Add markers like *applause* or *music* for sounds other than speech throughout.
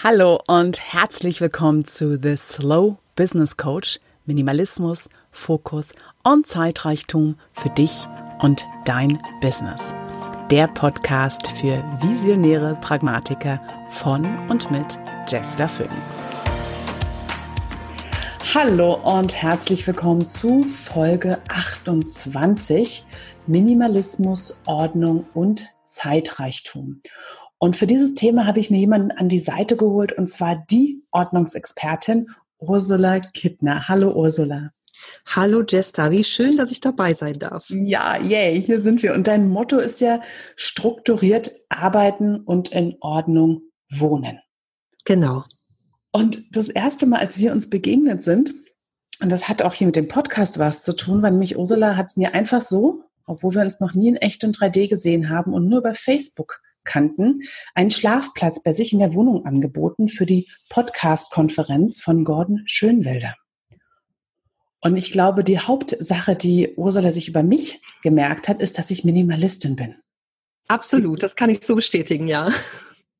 Hallo und herzlich willkommen zu The Slow Business Coach. Minimalismus, Fokus und Zeitreichtum für dich und dein Business. Der Podcast für visionäre Pragmatiker von und mit Jester Phoenix. Hallo und herzlich willkommen zu Folge 28 Minimalismus, Ordnung und Zeitreichtum. Und für dieses Thema habe ich mir jemanden an die Seite geholt, und zwar die Ordnungsexpertin Ursula Kittner. Hallo Ursula. Hallo Jesta, wie schön, dass ich dabei sein darf. Ja, yay, hier sind wir. Und dein Motto ist ja strukturiert arbeiten und in Ordnung wohnen. Genau. Und das erste Mal, als wir uns begegnet sind, und das hat auch hier mit dem Podcast was zu tun, weil nämlich Ursula hat mir einfach so, obwohl wir uns noch nie in echt in 3D gesehen haben und nur bei Facebook kannten, einen Schlafplatz bei sich in der Wohnung angeboten für die Podcast-Konferenz von Gordon Schönwelder. Und ich glaube, die Hauptsache, die Ursula sich über mich gemerkt hat, ist, dass ich Minimalistin bin. Absolut, das kann ich so bestätigen, ja.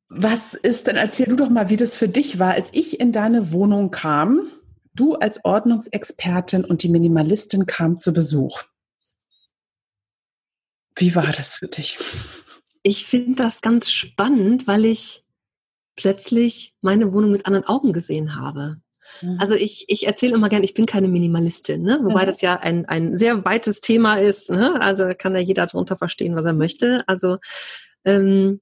Was ist denn, erzähl du doch mal, wie das für dich war, als ich in deine Wohnung kam, du als Ordnungsexpertin und die Minimalistin kam zu Besuch. Wie war das für dich? Ich finde das ganz spannend, weil ich plötzlich meine Wohnung mit anderen Augen gesehen habe. Mhm. Also ich, ich erzähle immer gern, ich bin keine Minimalistin, ne? wobei mhm. das ja ein, ein sehr weites Thema ist. Ne? Also kann ja jeder darunter verstehen, was er möchte. Also ähm,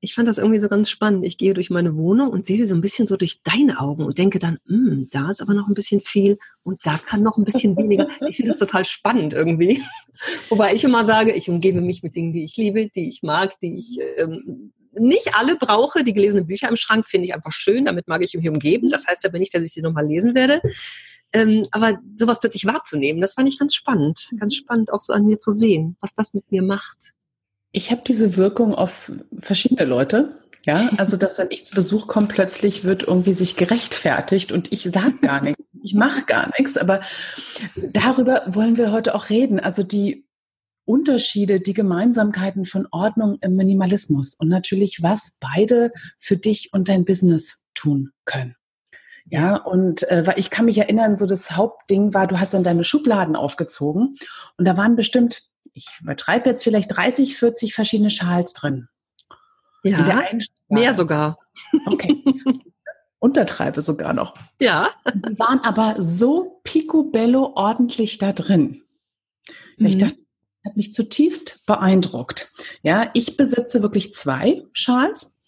ich fand das irgendwie so ganz spannend. Ich gehe durch meine Wohnung und sehe sie so ein bisschen so durch deine Augen und denke dann, hm, da ist aber noch ein bisschen viel und da kann noch ein bisschen weniger. Ich finde das total spannend irgendwie. *laughs* Wobei ich immer sage, ich umgebe mich mit Dingen, die ich liebe, die ich mag, die ich ähm, nicht alle brauche. Die gelesenen Bücher im Schrank finde ich einfach schön, damit mag ich mich umgeben. Das heißt aber nicht, dass ich sie nochmal lesen werde. Ähm, aber sowas plötzlich wahrzunehmen, das fand ich ganz spannend. Ganz spannend auch so an mir zu sehen, was das mit mir macht. Ich habe diese Wirkung auf verschiedene Leute. Ja, also dass wenn ich zu Besuch komme, plötzlich wird irgendwie sich gerechtfertigt und ich sage gar nichts, ich mache gar nichts. Aber darüber wollen wir heute auch reden. Also die Unterschiede, die Gemeinsamkeiten von Ordnung im Minimalismus und natürlich, was beide für dich und dein Business tun können. Ja, und äh, ich kann mich erinnern, so das Hauptding war, du hast dann deine Schubladen aufgezogen und da waren bestimmt ich übertreibe jetzt vielleicht 30, 40 verschiedene Schals drin. Ja, mehr sogar. Okay. *laughs* Untertreibe sogar noch. Ja. Die waren aber so picobello ordentlich da drin. Mhm. Ich dachte, das hat mich zutiefst beeindruckt. Ja, ich besitze wirklich zwei Schals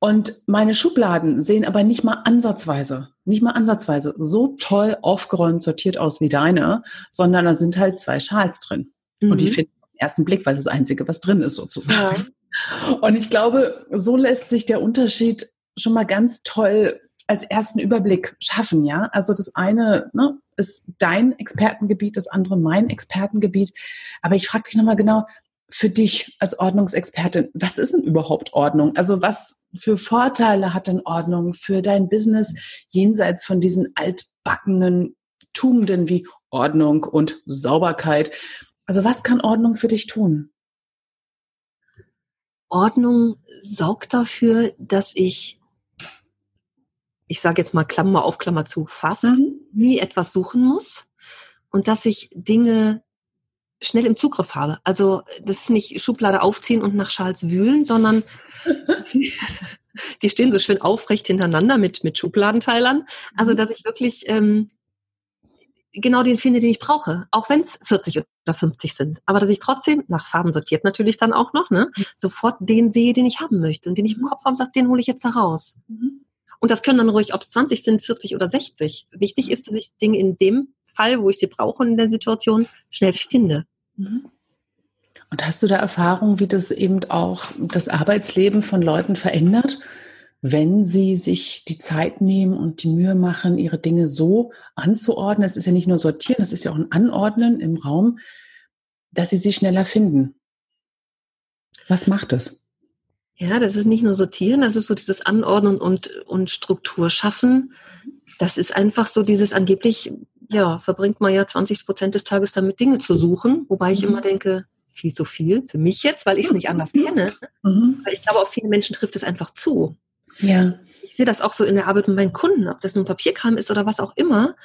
und meine Schubladen sehen aber nicht mal ansatzweise, nicht mal ansatzweise so toll aufgeräumt sortiert aus wie deine, sondern da sind halt zwei Schals drin. Mhm. Und die mhm. finden auf den ersten Blick, weil das, das Einzige, was drin ist, sozusagen. Ja. *laughs* Und ich glaube, so lässt sich der Unterschied schon mal ganz toll als ersten Überblick schaffen, ja. Also das eine ne, ist dein Expertengebiet, das andere mein Expertengebiet. Aber ich frage dich nochmal genau, für dich als Ordnungsexpertin, was ist denn überhaupt Ordnung? Also was für Vorteile hat denn Ordnung für dein Business jenseits von diesen altbackenen Tugenden wie Ordnung und Sauberkeit? Also was kann Ordnung für dich tun? Ordnung sorgt dafür, dass ich, ich sage jetzt mal Klammer auf Klammer zu, fast mhm. nie etwas suchen muss und dass ich Dinge schnell im Zugriff habe. Also das ist nicht Schublade aufziehen und nach Schals wühlen, sondern *laughs* die stehen so schön aufrecht hintereinander mit, mit Schubladenteilern. Also mhm. dass ich wirklich ähm, genau den finde, den ich brauche, auch wenn es 40 oder 50 sind. Aber dass ich trotzdem, nach Farben sortiert natürlich dann auch noch, ne, mhm. sofort den sehe, den ich haben möchte und den ich im mhm. Kopf habe und sage, den hole ich jetzt da raus. Mhm. Und das können dann ruhig, ob es 20 sind, 40 oder 60. Wichtig ist, dass ich Dinge in dem Fall, wo ich sie brauche in der Situation, schnell finde. Und hast du da Erfahrung, wie das eben auch das Arbeitsleben von Leuten verändert? Wenn sie sich die Zeit nehmen und die Mühe machen, ihre Dinge so anzuordnen, es ist ja nicht nur sortieren, es ist ja auch ein Anordnen im Raum, dass sie sie schneller finden. Was macht es? Ja, das ist nicht nur sortieren, das ist so dieses Anordnen und, und Struktur schaffen. Das ist einfach so dieses angeblich, ja, verbringt man ja 20 Prozent des Tages damit, Dinge zu suchen, wobei ich mhm. immer denke, viel zu viel für mich jetzt, weil ich es nicht anders kenne. Mhm. Ich glaube, auf viele Menschen trifft es einfach zu. Ja. ich sehe das auch so in der Arbeit mit meinen Kunden, ob das nun Papierkram ist oder was auch immer.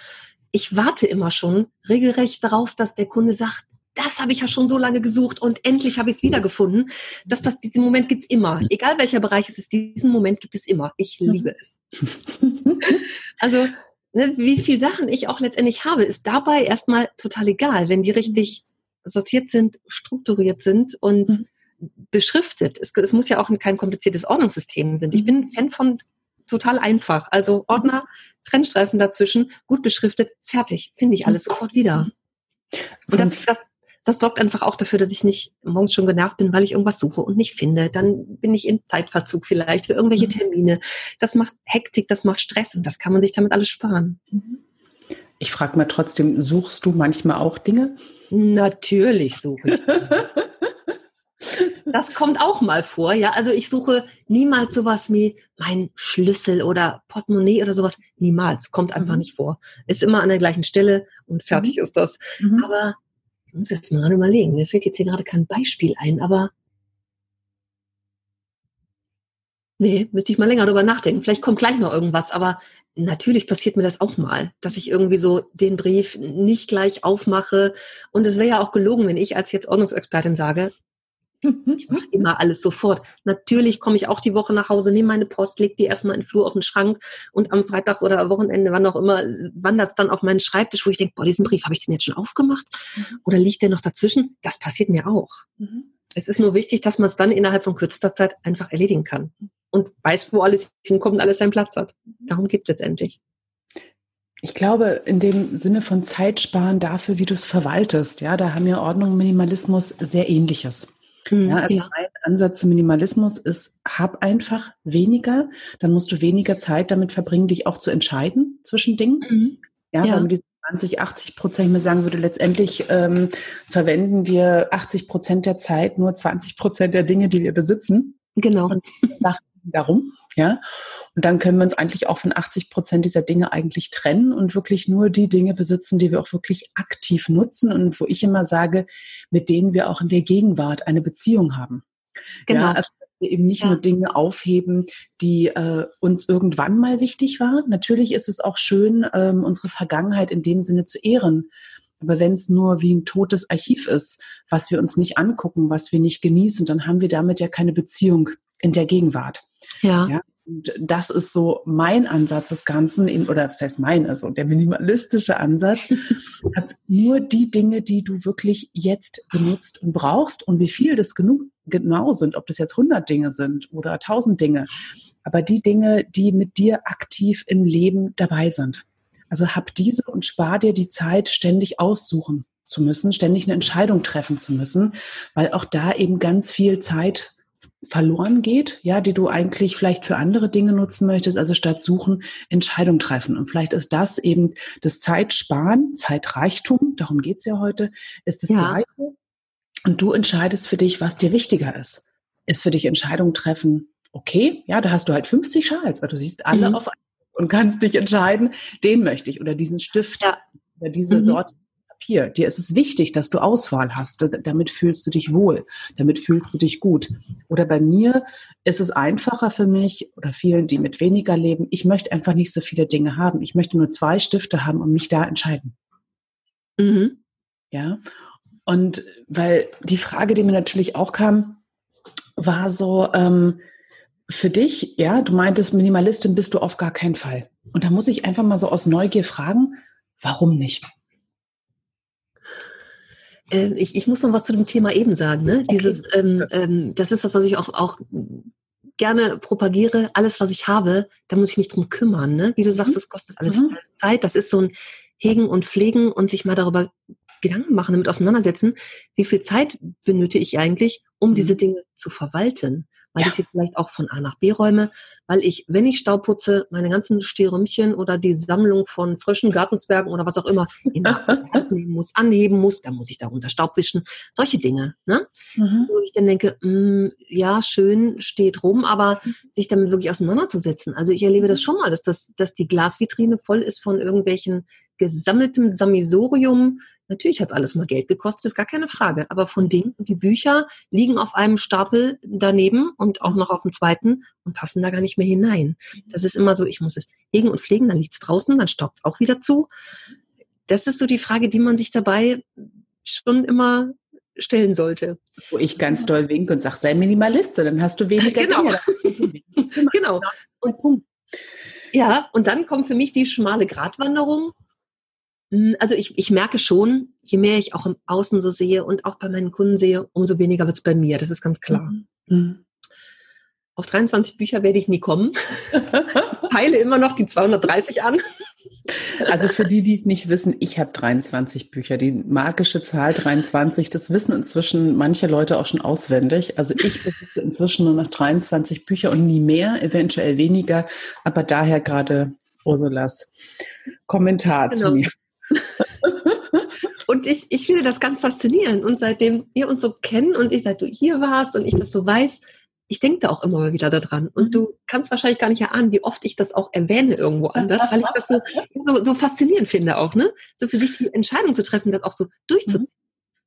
Ich warte immer schon regelrecht darauf, dass der Kunde sagt, das habe ich ja schon so lange gesucht und endlich habe ich es wiedergefunden. Das passt, diesen Moment gibt's immer. Egal welcher Bereich es ist, diesen Moment gibt es immer. Ich liebe es. *laughs* also, ne, wie viele Sachen ich auch letztendlich habe, ist dabei erstmal total egal, wenn die richtig sortiert sind, strukturiert sind und mhm. Beschriftet. Es, es, muss ja auch kein kompliziertes Ordnungssystem sein. Ich mhm. bin ein Fan von total einfach. Also Ordner, Trennstreifen dazwischen, gut beschriftet, fertig. Finde ich alles sofort wieder. Und das, das, das sorgt einfach auch dafür, dass ich nicht morgens schon genervt bin, weil ich irgendwas suche und nicht finde. Dann bin ich in Zeitverzug vielleicht für irgendwelche mhm. Termine. Das macht Hektik, das macht Stress und das kann man sich damit alles sparen. Ich frage mal trotzdem, suchst du manchmal auch Dinge? Natürlich suche ich. *laughs* Das kommt auch mal vor, ja. Also ich suche niemals sowas wie mein Schlüssel oder Portemonnaie oder sowas. Niemals. Kommt einfach mhm. nicht vor. Ist immer an der gleichen Stelle und fertig mhm. ist das. Mhm. Aber ich muss jetzt mal gerade überlegen. Mir fällt jetzt hier gerade kein Beispiel ein, aber nee, müsste ich mal länger darüber nachdenken. Vielleicht kommt gleich noch irgendwas, aber natürlich passiert mir das auch mal, dass ich irgendwie so den Brief nicht gleich aufmache. Und es wäre ja auch gelogen, wenn ich als jetzt Ordnungsexpertin sage, ich mache immer alles sofort. Natürlich komme ich auch die Woche nach Hause, nehme meine Post, lege die erstmal in den Flur auf den Schrank und am Freitag oder Wochenende, wann auch immer, wandert es dann auf meinen Schreibtisch, wo ich denke, boah, diesen Brief, habe ich den jetzt schon aufgemacht? Mhm. Oder liegt der noch dazwischen? Das passiert mir auch. Mhm. Es ist nur wichtig, dass man es dann innerhalb von kürzester Zeit einfach erledigen kann und weiß, wo alles hinkommt und alles seinen Platz hat. Darum geht es letztendlich. Ich glaube, in dem Sinne von Zeitsparen dafür, wie du es verwaltest, ja, da haben ja Ordnung und Minimalismus sehr ähnliches. Mhm, ja, also ja. mein Ansatz zum Minimalismus ist, hab einfach weniger, dann musst du weniger Zeit damit verbringen, dich auch zu entscheiden zwischen Dingen. Mhm. Ja, ja. weil mit diesen 20, 80 Prozent, ich mir sagen würde, letztendlich ähm, verwenden wir 80 Prozent der Zeit nur 20 Prozent der Dinge, die wir besitzen. Genau. Und darum, ja. Und dann können wir uns eigentlich auch von 80 Prozent dieser Dinge eigentlich trennen und wirklich nur die Dinge besitzen, die wir auch wirklich aktiv nutzen und wo ich immer sage, mit denen wir auch in der Gegenwart eine Beziehung haben. Genau. Ja, also wir eben nicht ja. nur Dinge aufheben, die äh, uns irgendwann mal wichtig waren. Natürlich ist es auch schön, ähm, unsere Vergangenheit in dem Sinne zu ehren. Aber wenn es nur wie ein totes Archiv ist, was wir uns nicht angucken, was wir nicht genießen, dann haben wir damit ja keine Beziehung in der Gegenwart. Ja. ja. Und das ist so mein Ansatz des Ganzen, in, oder was heißt mein, also der minimalistische Ansatz. *laughs* Hab nur die Dinge, die du wirklich jetzt benutzt und brauchst und wie viel das genug, genau sind, ob das jetzt 100 Dinge sind oder 1000 Dinge, aber die Dinge, die mit dir aktiv im Leben dabei sind. Also hab diese und spar dir die Zeit, ständig aussuchen zu müssen, ständig eine Entscheidung treffen zu müssen, weil auch da eben ganz viel Zeit verloren geht, ja, die du eigentlich vielleicht für andere Dinge nutzen möchtest, also statt suchen, Entscheidung treffen. Und vielleicht ist das eben das Zeitsparen, Zeitreichtum, darum geht's ja heute, ist das ja. Gleiche. Und du entscheidest für dich, was dir wichtiger ist. Ist für dich Entscheidung treffen, okay, ja, da hast du halt 50 Schals, weil du siehst alle mhm. auf und kannst dich entscheiden, den möchte ich oder diesen Stift ja. oder diese mhm. Sorte Papier. Dir ist es wichtig, dass du Auswahl hast. Damit fühlst du dich wohl. Damit fühlst du dich gut. Oder bei mir ist es einfacher für mich oder vielen, die mit weniger leben. Ich möchte einfach nicht so viele Dinge haben. Ich möchte nur zwei Stifte haben und mich da entscheiden. Mhm. Ja. Und weil die Frage, die mir natürlich auch kam, war so, ähm, für dich, ja, du meintest, Minimalistin bist du auf gar keinen Fall. Und da muss ich einfach mal so aus Neugier fragen, warum nicht? Äh, ich, ich muss noch was zu dem Thema eben sagen. Ne? Okay. Dieses, ähm, ähm, das ist das, was ich auch, auch gerne propagiere. Alles, was ich habe, da muss ich mich drum kümmern. Ne? Wie du sagst, es mhm. kostet alles, mhm. alles Zeit. Das ist so ein Hegen und Pflegen und sich mal darüber Gedanken machen, damit auseinandersetzen, wie viel Zeit benötige ich eigentlich, um mhm. diese Dinge zu verwalten weil ja. ich sie vielleicht auch von A nach B räume, weil ich, wenn ich Staub putze, meine ganzen Stierümchen oder die Sammlung von frischen Gartenzwergen oder was auch immer in Hand *laughs* nehmen muss, anheben muss, dann muss ich darunter Staub wischen, solche Dinge, ne? Mhm. Wo ich dann denke, mh, mm, ja, schön steht rum, aber sich damit wirklich auseinanderzusetzen. Also ich erlebe das schon mal, dass das, dass die Glasvitrine voll ist von irgendwelchen gesammeltem Sammelsurium. Natürlich hat alles mal Geld gekostet, ist gar keine Frage. Aber von Dingen, die Bücher liegen auf einem Stapel daneben und auch noch auf dem zweiten und passen da gar nicht mehr hinein. Das ist immer so, ich muss es hegen und pflegen, dann liegt es draußen, dann staubt es auch wieder zu. Das ist so die Frage, die man sich dabei schon immer stellen sollte. Wo ich ganz doll winke und sage, sei Minimaliste, dann hast du weniger genau. Dinge. *laughs* genau. Und, ja, und dann kommt für mich die schmale Gratwanderung. Hm, also ich, ich merke schon, je mehr ich auch im Außen so sehe und auch bei meinen Kunden sehe, umso weniger wird es bei mir. Das ist ganz klar. Mhm. Auf 23 Bücher werde ich nie kommen. *laughs* Peile immer noch die 230 an. Also für die, die es nicht wissen, ich habe 23 Bücher. Die magische Zahl 23, das wissen inzwischen manche Leute auch schon auswendig. Also ich besitze inzwischen nur noch 23 Bücher und nie mehr, eventuell weniger. Aber daher gerade Ursulas Kommentar genau. zu mir. *laughs* Und ich, ich finde das ganz faszinierend. Und seitdem wir uns so kennen und ich, seit du hier warst und ich das so weiß, ich denke da auch immer mal wieder daran. Und mhm. du kannst wahrscheinlich gar nicht erahnen, wie oft ich das auch erwähne irgendwo anders, weil ich das so, so, so faszinierend finde auch, ne? So für sich die Entscheidung zu treffen, das auch so durchzuziehen. Mhm.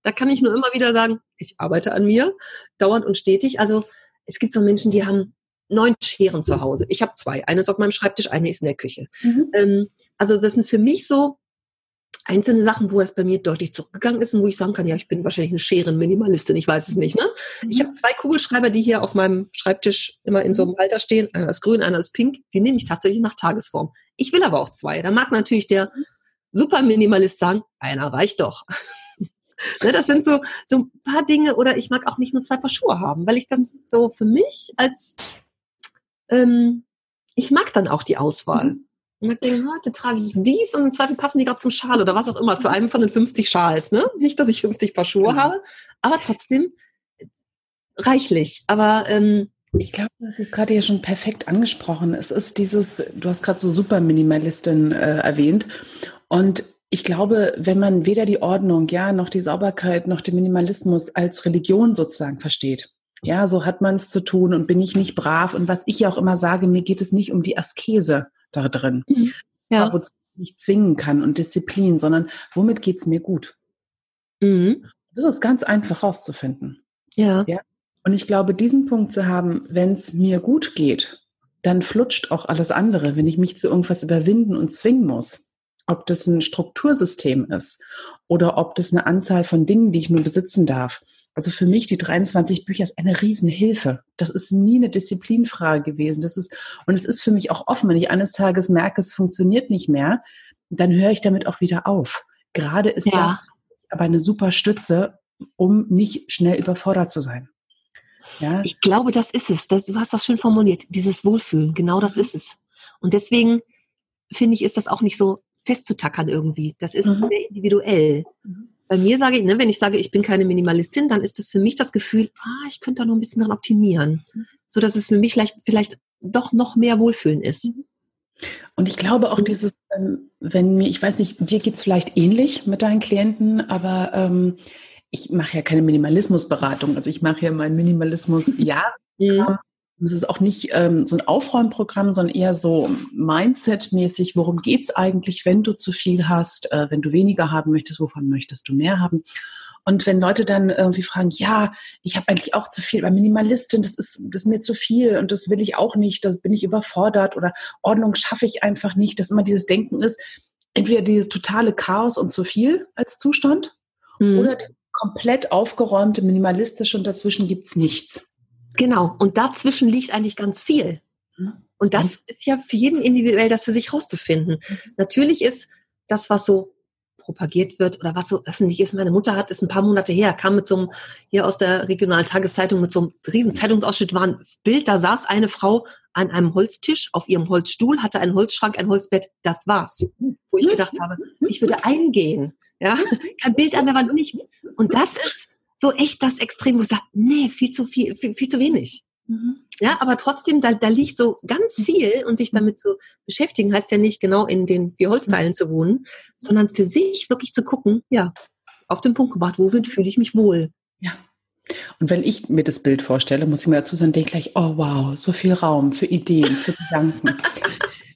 Da kann ich nur immer wieder sagen, ich arbeite an mir, dauernd und stetig. Also es gibt so Menschen, die haben neun Scheren zu Hause. Ich habe zwei. Eine ist auf meinem Schreibtisch, eine ist in der Küche. Mhm. Ähm, also das sind für mich so einzelne Sachen, wo es bei mir deutlich zurückgegangen ist und wo ich sagen kann, ja, ich bin wahrscheinlich eine Scherenminimalistin, ich weiß es nicht. Ne? Ich habe zwei Kugelschreiber, die hier auf meinem Schreibtisch immer in so einem Halter stehen. Einer ist grün, einer ist pink. Die nehme ich tatsächlich nach Tagesform. Ich will aber auch zwei. Da mag natürlich der Superminimalist sagen, einer reicht doch. *laughs* ne, das sind so, so ein paar Dinge oder ich mag auch nicht nur zwei Paar Schuhe haben, weil ich das so für mich als ähm, ich mag dann auch die Auswahl. Mhm. Und dann denke heute trage ich dies und im Zweifel passen die gerade zum Schal oder was auch immer, zu einem von den 50 Schals. Ne? *laughs* Nicht, dass ich 50 Paar Schuhe genau. habe, aber trotzdem reichlich. Aber ähm, ich glaube, das ist gerade ja schon perfekt angesprochen. Es ist dieses, du hast gerade so super Minimalistin äh, erwähnt. Und ich glaube, wenn man weder die Ordnung, ja, noch die Sauberkeit, noch den Minimalismus als Religion sozusagen versteht, ja, so hat man es zu tun und bin ich nicht brav. Und was ich ja auch immer sage, mir geht es nicht um die Askese, da drin. Mhm. Ja. Wozu ich nicht zwingen kann und Disziplin, sondern womit geht es mir gut? Mhm. Das ist ganz einfach rauszufinden. Ja. ja. Und ich glaube, diesen Punkt zu haben, wenn es mir gut geht, dann flutscht auch alles andere, wenn ich mich zu irgendwas überwinden und zwingen muss. Ob das ein Struktursystem ist oder ob das eine Anzahl von Dingen, die ich nur besitzen darf. Also für mich die 23 Bücher ist eine Riesenhilfe. Das ist nie eine Disziplinfrage gewesen. Das ist, und es ist für mich auch offen, wenn ich eines Tages merke, es funktioniert nicht mehr, dann höre ich damit auch wieder auf. Gerade ist ja. das aber eine super Stütze, um nicht schnell überfordert zu sein. Ja? Ich glaube, das ist es. Das, du hast das schön formuliert. Dieses Wohlfühlen. Genau das mhm. ist es. Und deswegen finde ich, ist das auch nicht so festzutackern irgendwie. Das ist mhm. sehr individuell. Mhm bei mir sage ich, ne, wenn ich sage, ich bin keine Minimalistin, dann ist das für mich das Gefühl, ah, ich könnte da noch ein bisschen dran optimieren, so dass es für mich vielleicht, vielleicht doch noch mehr Wohlfühlen ist. Und ich glaube auch dieses, ähm, wenn mir, ich weiß nicht, dir geht es vielleicht ähnlich mit deinen Klienten, aber ähm, ich mache ja keine Minimalismusberatung. Also ich mache ja mein Minimalismus ja. Mhm. Es ist auch nicht ähm, so ein Aufräumprogramm, sondern eher so Mindset-mäßig. Worum geht's eigentlich, wenn du zu viel hast, äh, wenn du weniger haben möchtest, wovon möchtest du mehr haben? Und wenn Leute dann irgendwie fragen, ja, ich habe eigentlich auch zu viel, weil Minimalistin, das ist, das ist mir zu viel und das will ich auch nicht, da bin ich überfordert oder Ordnung schaffe ich einfach nicht, dass immer dieses Denken ist, entweder dieses totale Chaos und zu viel als Zustand mhm. oder komplett aufgeräumte, minimalistische und dazwischen gibt's nichts. Genau. Und dazwischen liegt eigentlich ganz viel. Mhm. Und das ist ja für jeden individuell, das für sich rauszufinden. Mhm. Natürlich ist das, was so propagiert wird oder was so öffentlich ist. Meine Mutter hat es ein paar Monate her, kam mit so einem, hier aus der regionalen Tageszeitung mit so einem riesen Zeitungsausschnitt, war ein Bild, da saß eine Frau an einem Holztisch auf ihrem Holzstuhl, hatte einen Holzschrank, ein Holzbett, das war's. Wo ich gedacht habe, ich würde eingehen. Ja, *laughs* kein Bild an der Wand, nichts. Und das ist so echt das Extrem, wo ich sage, nee, viel zu viel, viel, viel zu wenig. Mhm. Ja, aber trotzdem, da, da liegt so ganz viel und sich damit zu beschäftigen, heißt ja nicht genau in den vier Holzteilen zu wohnen, sondern für sich wirklich zu gucken, ja, auf den Punkt gebracht, womit fühle ich mich wohl? Ja. Und wenn ich mir das Bild vorstelle, muss ich mir dazu sagen, denke gleich, oh wow, so viel Raum für Ideen, für Gedanken. *laughs*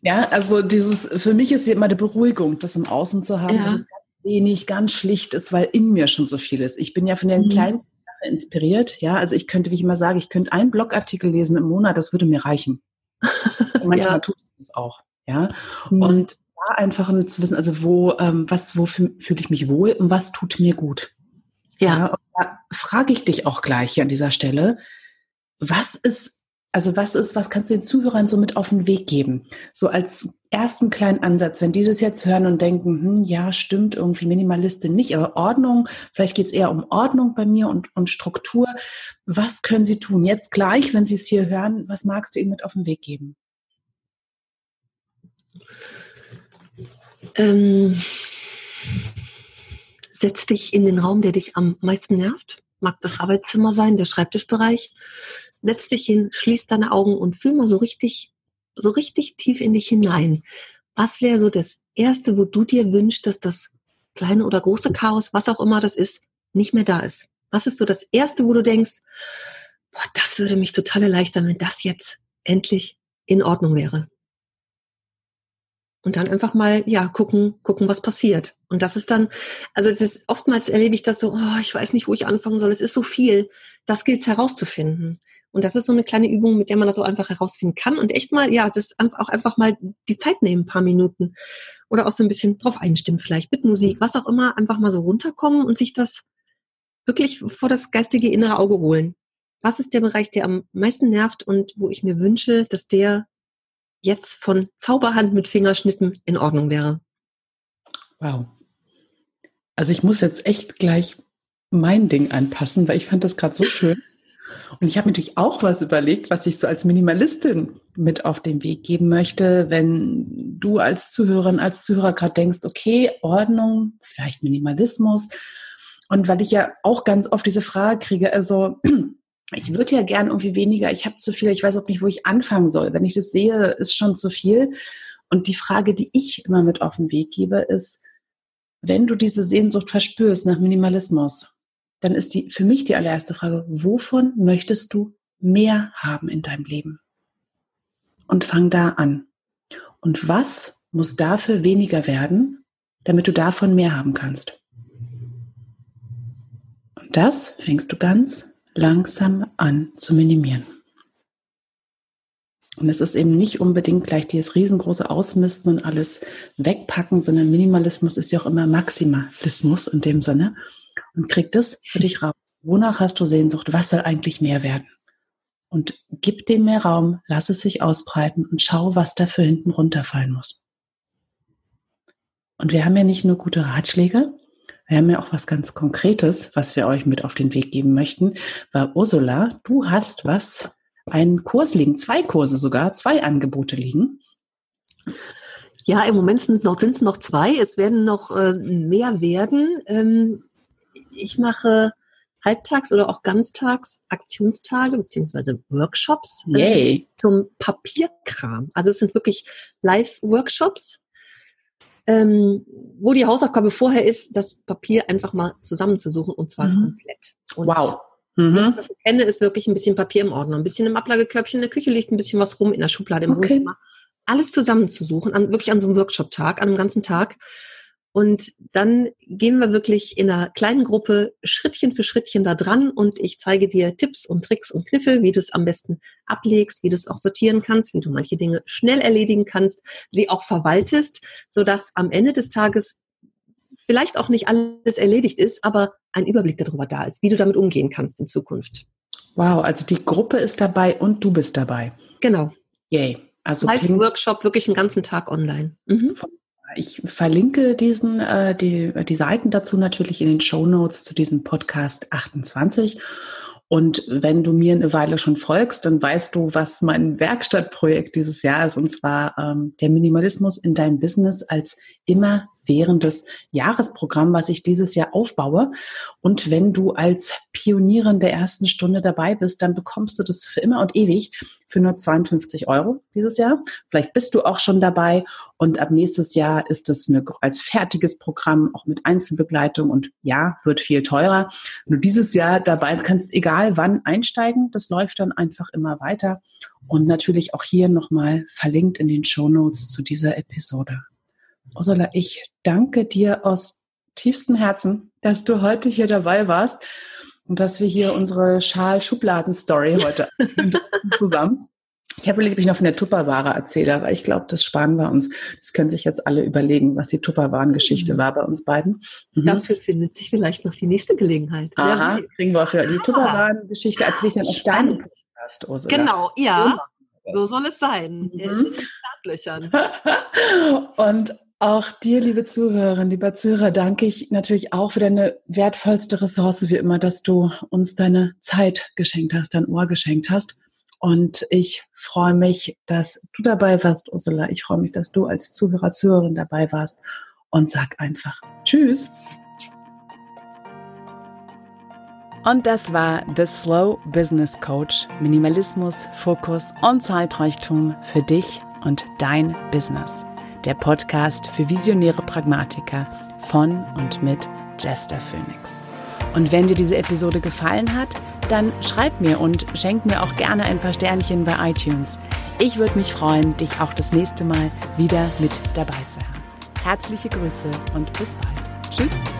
Ja, also dieses, für mich ist immer die Beruhigung, das im Außen zu haben, ja. dass es ganz wenig, ganz schlicht ist, weil in mir schon so viel ist. Ich bin ja von den mhm. kleinsten Sachen inspiriert. Ja, also ich könnte, wie ich immer sage, ich könnte einen Blogartikel lesen im Monat, das würde mir reichen. *laughs* Manchmal ja. tut es das auch. Ja, mhm. und da einfach zu wissen, also wo, ähm, was, wo fühle ich mich wohl und was tut mir gut. Ja. ja und da frage ich dich auch gleich hier an dieser Stelle, was ist also was ist, was kannst du den Zuhörern so mit auf den Weg geben? So als ersten kleinen Ansatz, wenn die das jetzt hören und denken, hm, ja, stimmt, irgendwie Minimalistin nicht, aber Ordnung, vielleicht geht es eher um Ordnung bei mir und, und Struktur. Was können sie tun? Jetzt gleich, wenn sie es hier hören, was magst du ihnen mit auf den Weg geben? Ähm, setz dich in den Raum, der dich am meisten nervt. Mag das Arbeitszimmer sein, der Schreibtischbereich setz dich hin, schließ deine Augen und fühl mal so richtig, so richtig tief in dich hinein. Was wäre so das Erste, wo du dir wünschst, dass das kleine oder große Chaos, was auch immer das ist, nicht mehr da ist? Was ist so das Erste, wo du denkst, boah, das würde mich total erleichtern, wenn das jetzt endlich in Ordnung wäre? Und dann einfach mal, ja, gucken, gucken, was passiert. Und das ist dann, also das ist, oftmals erlebe ich das so, oh, ich weiß nicht, wo ich anfangen soll. Es ist so viel. Das gilt herauszufinden. Und das ist so eine kleine Übung, mit der man das so einfach herausfinden kann und echt mal, ja, das auch einfach mal die Zeit nehmen, ein paar Minuten. Oder auch so ein bisschen drauf einstimmen, vielleicht mit Musik, was auch immer, einfach mal so runterkommen und sich das wirklich vor das geistige innere Auge holen. Was ist der Bereich, der am meisten nervt und wo ich mir wünsche, dass der jetzt von Zauberhand mit Fingerschnitten in Ordnung wäre? Wow. Also ich muss jetzt echt gleich mein Ding anpassen, weil ich fand das gerade so schön. Und ich habe mir natürlich auch was überlegt, was ich so als Minimalistin mit auf den Weg geben möchte, wenn du als Zuhörerin, als Zuhörer gerade denkst, okay, Ordnung, vielleicht Minimalismus. Und weil ich ja auch ganz oft diese Frage kriege, also *clears throat* ich würde ja gern irgendwie weniger, ich habe zu viel, ich weiß auch nicht, wo ich anfangen soll. Wenn ich das sehe, ist schon zu viel. Und die Frage, die ich immer mit auf den Weg gebe, ist, wenn du diese Sehnsucht verspürst nach Minimalismus, dann ist die für mich die allererste Frage, wovon möchtest du mehr haben in deinem Leben? Und fang da an. Und was muss dafür weniger werden, damit du davon mehr haben kannst? Und das fängst du ganz langsam an zu minimieren. Und es ist eben nicht unbedingt gleich dieses riesengroße Ausmisten und alles wegpacken, sondern Minimalismus ist ja auch immer Maximalismus in dem Sinne und krieg das für dich raus. Wonach hast du Sehnsucht? Was soll eigentlich mehr werden? Und gib dem mehr Raum, lass es sich ausbreiten und schau, was dafür hinten runterfallen muss. Und wir haben ja nicht nur gute Ratschläge, wir haben ja auch was ganz Konkretes, was wir euch mit auf den Weg geben möchten. Weil Ursula, du hast was, einen Kurs liegen, zwei Kurse sogar, zwei Angebote liegen. Ja, im Moment sind es noch, noch zwei. Es werden noch äh, mehr werden. Ähm, ich mache halbtags oder auch ganztags Aktionstage beziehungsweise Workshops äh, zum Papierkram. Also es sind wirklich Live-Workshops, ähm, wo die Hausaufgabe vorher ist, das Papier einfach mal zusammenzusuchen und zwar mhm. komplett. Und wow. Mhm. Was ich kenne, ist wirklich ein bisschen Papier im Ordner, ein bisschen im Ablagekörbchen in der Küche liegt ein bisschen was rum, in der Schublade im okay. Wohnzimmer. Alles zusammenzusuchen, an, wirklich an so einem Workshop-Tag, an einem ganzen Tag und dann gehen wir wirklich in einer kleinen Gruppe Schrittchen für Schrittchen da dran und ich zeige dir Tipps und Tricks und Kniffe, wie du es am besten ablegst, wie du es auch sortieren kannst, wie du manche Dinge schnell erledigen kannst, sie auch verwaltest, sodass am Ende des Tages vielleicht auch nicht alles erledigt ist, aber ein Überblick darüber da ist, wie du damit umgehen kannst in Zukunft. Wow, also die Gruppe ist dabei und du bist dabei. Genau. Yay. Also Live-Workshop wirklich einen ganzen Tag online. Mhm. Ich verlinke diesen, äh, die, die Seiten dazu natürlich in den Show Notes zu diesem Podcast 28. Und wenn du mir eine Weile schon folgst, dann weißt du, was mein Werkstattprojekt dieses Jahr ist, und zwar ähm, der Minimalismus in deinem Business als immer während Jahresprogramm, was ich dieses Jahr aufbaue. Und wenn du als Pionierin der ersten Stunde dabei bist, dann bekommst du das für immer und ewig für nur 52 Euro dieses Jahr. Vielleicht bist du auch schon dabei und ab nächstes Jahr ist es als fertiges Programm auch mit Einzelbegleitung und ja, wird viel teurer. Nur dieses Jahr dabei kannst egal wann einsteigen. Das läuft dann einfach immer weiter und natürlich auch hier nochmal verlinkt in den Show Notes zu dieser Episode. Ursula, ich danke dir aus tiefstem Herzen, dass du heute hier dabei warst und dass wir hier unsere Schal-Schubladen-Story heute *laughs* zusammen. Ich habe überlegt, ob ich noch von der Tupperware erzähle, aber ich glaube, das sparen wir uns. Das können sich jetzt alle überlegen, was die Tupperwaren-Geschichte mhm. war bei uns beiden. Mhm. Dafür findet sich vielleicht noch die nächste Gelegenheit. Aha, ja, kriegen wir auch für die ah. Tupperwaren-Geschichte erzähle ich dann auf deinem Podcast, Ursula. Genau, ja. So soll es sein. Mhm. Startlöchern. *laughs* Und auch dir, liebe Zuhörerinnen, lieber Zuhörer, danke ich natürlich auch für deine wertvollste Ressource, wie immer, dass du uns deine Zeit geschenkt hast, dein Ohr geschenkt hast. Und ich freue mich, dass du dabei warst, Ursula. Ich freue mich, dass du als Zuhörer, Zuhörerin dabei warst. Und sag einfach Tschüss. Und das war The Slow Business Coach. Minimalismus, Fokus und Zeitreichtum für dich und dein Business der Podcast für visionäre Pragmatiker von und mit Jester Phoenix. Und wenn dir diese Episode gefallen hat, dann schreib mir und schenk mir auch gerne ein paar Sternchen bei iTunes. Ich würde mich freuen, dich auch das nächste Mal wieder mit dabei zu haben. Herzliche Grüße und bis bald. Tschüss.